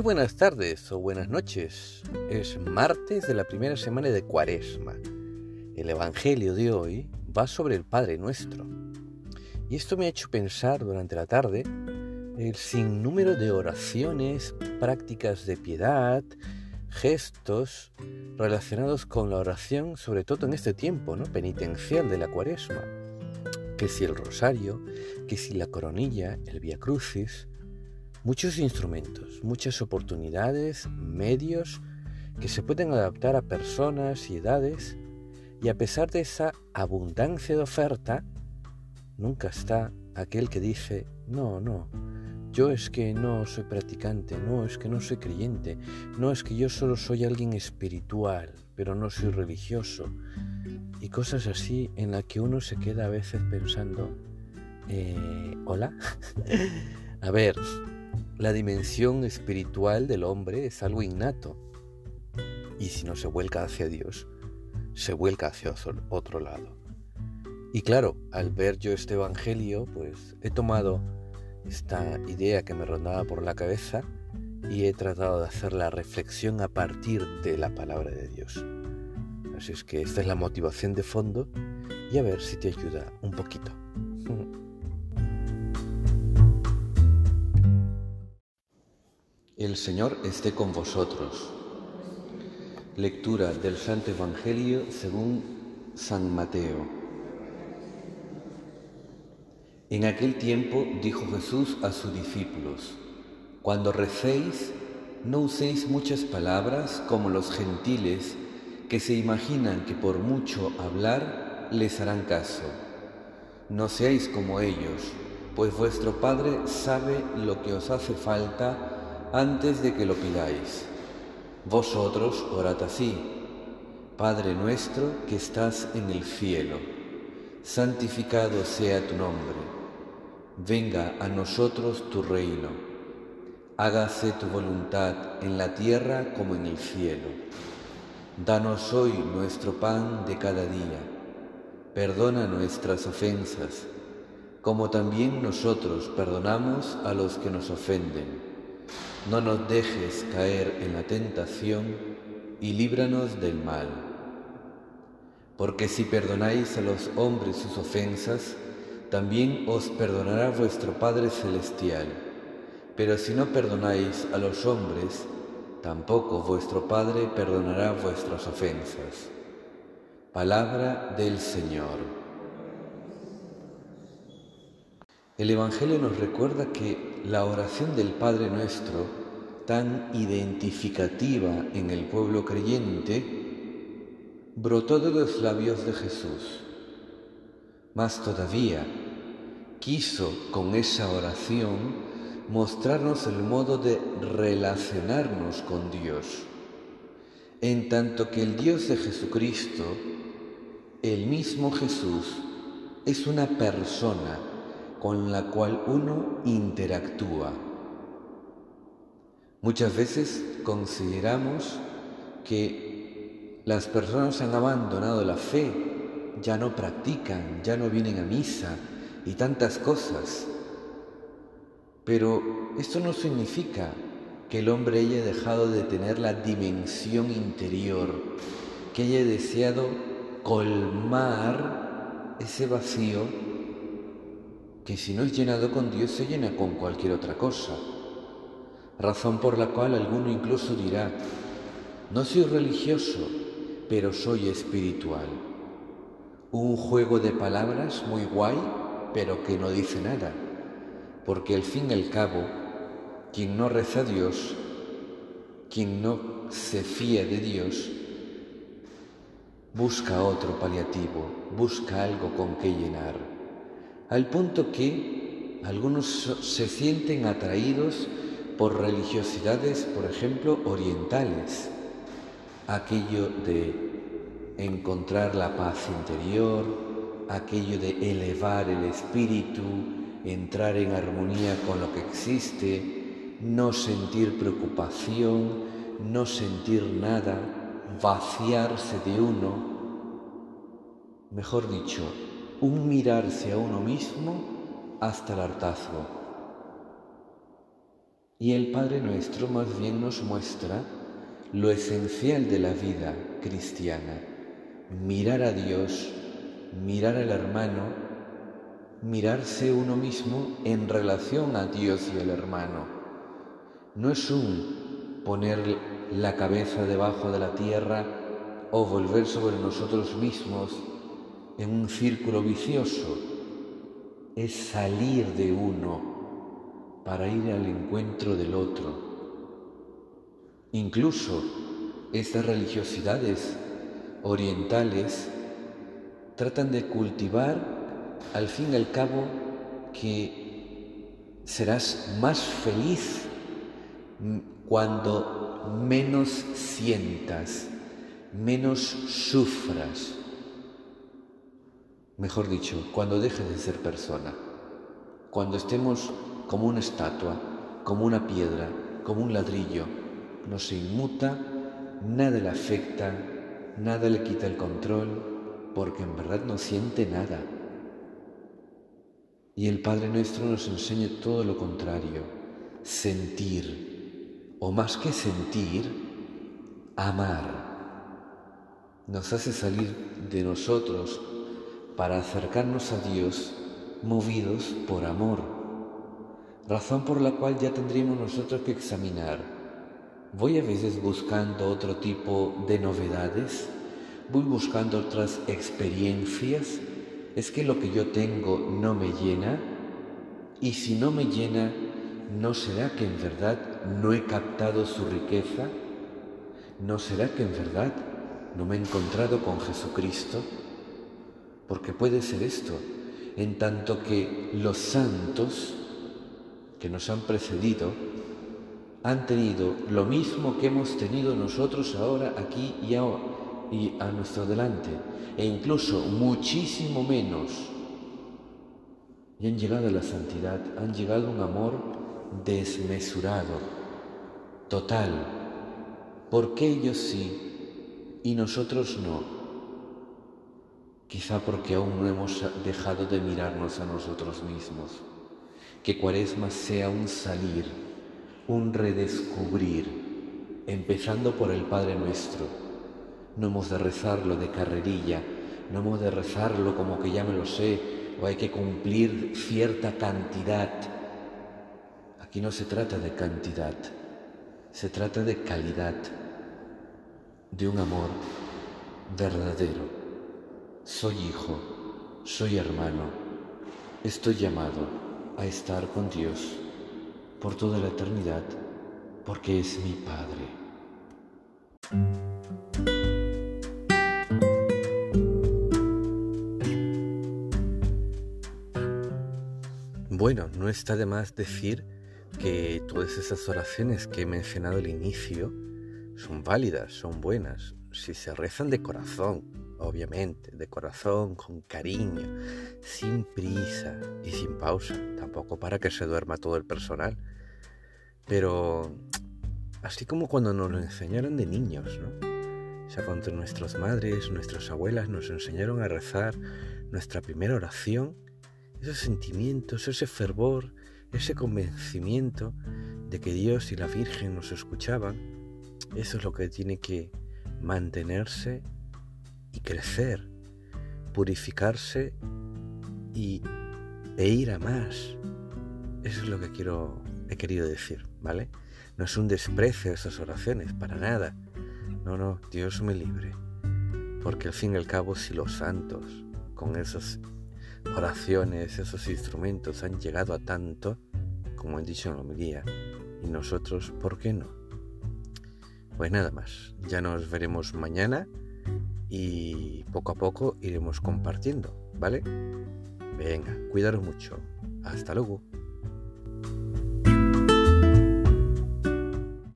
Muy buenas tardes o buenas noches. Es martes de la primera semana de Cuaresma. El Evangelio de hoy va sobre el Padre Nuestro. Y esto me ha hecho pensar durante la tarde el sinnúmero de oraciones, prácticas de piedad, gestos relacionados con la oración, sobre todo en este tiempo ¿no? penitencial de la Cuaresma. Que si el rosario, que si la coronilla, el Via Crucis, muchos instrumentos, muchas oportunidades, medios que se pueden adaptar a personas y edades y a pesar de esa abundancia de oferta, nunca está aquel que dice, no, no, yo es que no soy practicante, no es que no soy creyente, no es que yo solo soy alguien espiritual, pero no soy religioso. Y cosas así en las que uno se queda a veces pensando, eh, ¿hola? a ver, la dimensión espiritual del hombre es algo innato. Y si no se vuelca hacia Dios, se vuelca hacia otro lado. Y claro, al ver yo este Evangelio, pues he tomado esta idea que me rondaba por la cabeza y he tratado de hacer la reflexión a partir de la palabra de Dios. Así es que esta es la motivación de fondo y a ver si te ayuda un poquito. El Señor esté con vosotros. Lectura del Santo Evangelio según San Mateo. En aquel tiempo dijo Jesús a sus discípulos, Cuando recéis, no uséis muchas palabras como los gentiles que se imaginan que por mucho hablar les harán caso. No seáis como ellos, pues vuestro Padre sabe lo que os hace falta antes de que lo pidáis. Vosotros orad así, Padre nuestro que estás en el cielo, santificado sea tu nombre, venga a nosotros tu reino, hágase tu voluntad en la tierra como en el cielo. Danos hoy nuestro pan de cada día, perdona nuestras ofensas, como también nosotros perdonamos a los que nos ofenden no nos dejes caer en la tentación y líbranos del mal. Porque si perdonáis a los hombres sus ofensas, también os perdonará vuestro Padre Celestial. Pero si no perdonáis a los hombres, tampoco vuestro Padre perdonará vuestras ofensas. Palabra del Señor. El Evangelio nos recuerda que la oración del Padre nuestro, tan identificativa en el pueblo creyente, brotó de los labios de Jesús. Más todavía, quiso con esa oración mostrarnos el modo de relacionarnos con Dios, en tanto que el Dios de Jesucristo, el mismo Jesús, es una persona con la cual uno interactúa. Muchas veces consideramos que las personas han abandonado la fe, ya no practican, ya no vienen a misa y tantas cosas. Pero esto no significa que el hombre haya dejado de tener la dimensión interior, que haya deseado colmar ese vacío que si no es llenado con Dios se llena con cualquier otra cosa. Razón por la cual alguno incluso dirá, no soy religioso, pero soy espiritual. Un juego de palabras muy guay, pero que no dice nada, porque al fin y al cabo, quien no reza a Dios, quien no se fía de Dios, busca otro paliativo, busca algo con que llenar al punto que algunos se sienten atraídos por religiosidades, por ejemplo, orientales, aquello de encontrar la paz interior, aquello de elevar el espíritu, entrar en armonía con lo que existe, no sentir preocupación, no sentir nada, vaciarse de uno, mejor dicho, un mirarse a uno mismo hasta el hartazgo. Y el Padre Nuestro más bien nos muestra lo esencial de la vida cristiana, mirar a Dios, mirar al hermano, mirarse uno mismo en relación a Dios y al hermano. No es un poner la cabeza debajo de la tierra o volver sobre nosotros mismos en un círculo vicioso, es salir de uno para ir al encuentro del otro. Incluso estas religiosidades orientales tratan de cultivar al fin y al cabo que serás más feliz cuando menos sientas, menos sufras. Mejor dicho, cuando dejes de ser persona, cuando estemos como una estatua, como una piedra, como un ladrillo. No se inmuta, nada le afecta, nada le quita el control, porque en verdad no siente nada. Y el Padre nuestro nos enseña todo lo contrario, sentir, o más que sentir, amar. Nos hace salir de nosotros para acercarnos a Dios movidos por amor razón por la cual ya tendríamos nosotros que examinar. Voy a veces buscando otro tipo de novedades, voy buscando otras experiencias, es que lo que yo tengo no me llena y si no me llena, ¿no será que en verdad no he captado su riqueza? ¿No será que en verdad no me he encontrado con Jesucristo? Porque puede ser esto, en tanto que los santos que nos han precedido han tenido lo mismo que hemos tenido nosotros ahora aquí y, y a nuestro delante, e incluso muchísimo menos. Y han llegado a la santidad, han llegado a un amor desmesurado, total. porque ellos sí y nosotros no? Quizá porque aún no hemos dejado de mirarnos a nosotros mismos que cuaresma sea un salir, un redescubrir, empezando por el Padre nuestro. No hemos de rezarlo de carrerilla, no hemos de rezarlo como que ya me lo sé, o hay que cumplir cierta cantidad. Aquí no se trata de cantidad, se trata de calidad, de un amor verdadero. Soy hijo, soy hermano, estoy llamado a estar con Dios por toda la eternidad, porque es mi Padre. Bueno, no está de más decir que todas esas oraciones que he mencionado al inicio son válidas, son buenas, si se rezan de corazón, obviamente, de corazón, con cariño, sin prisa y sin pausa, tampoco para que se duerma todo el personal. Pero así como cuando nos lo enseñaron de niños, ¿no? O sea, cuando nuestras madres, nuestras abuelas nos enseñaron a rezar nuestra primera oración, esos sentimientos, ese fervor, ese convencimiento de que Dios y la Virgen nos escuchaban, eso es lo que tiene que mantenerse y crecer, purificarse y, e ir a más. Eso es lo que quiero, he querido decir, ¿vale? No es un desprecio a esas oraciones, para nada. No, no, Dios me libre. Porque al fin y al cabo, si los santos, con esas oraciones, esos instrumentos, han llegado a tanto, como han dicho en la homilía, y nosotros, ¿por qué no? Pues nada más, ya nos veremos mañana y poco a poco iremos compartiendo, ¿vale? Venga, cuidaros mucho. Hasta luego.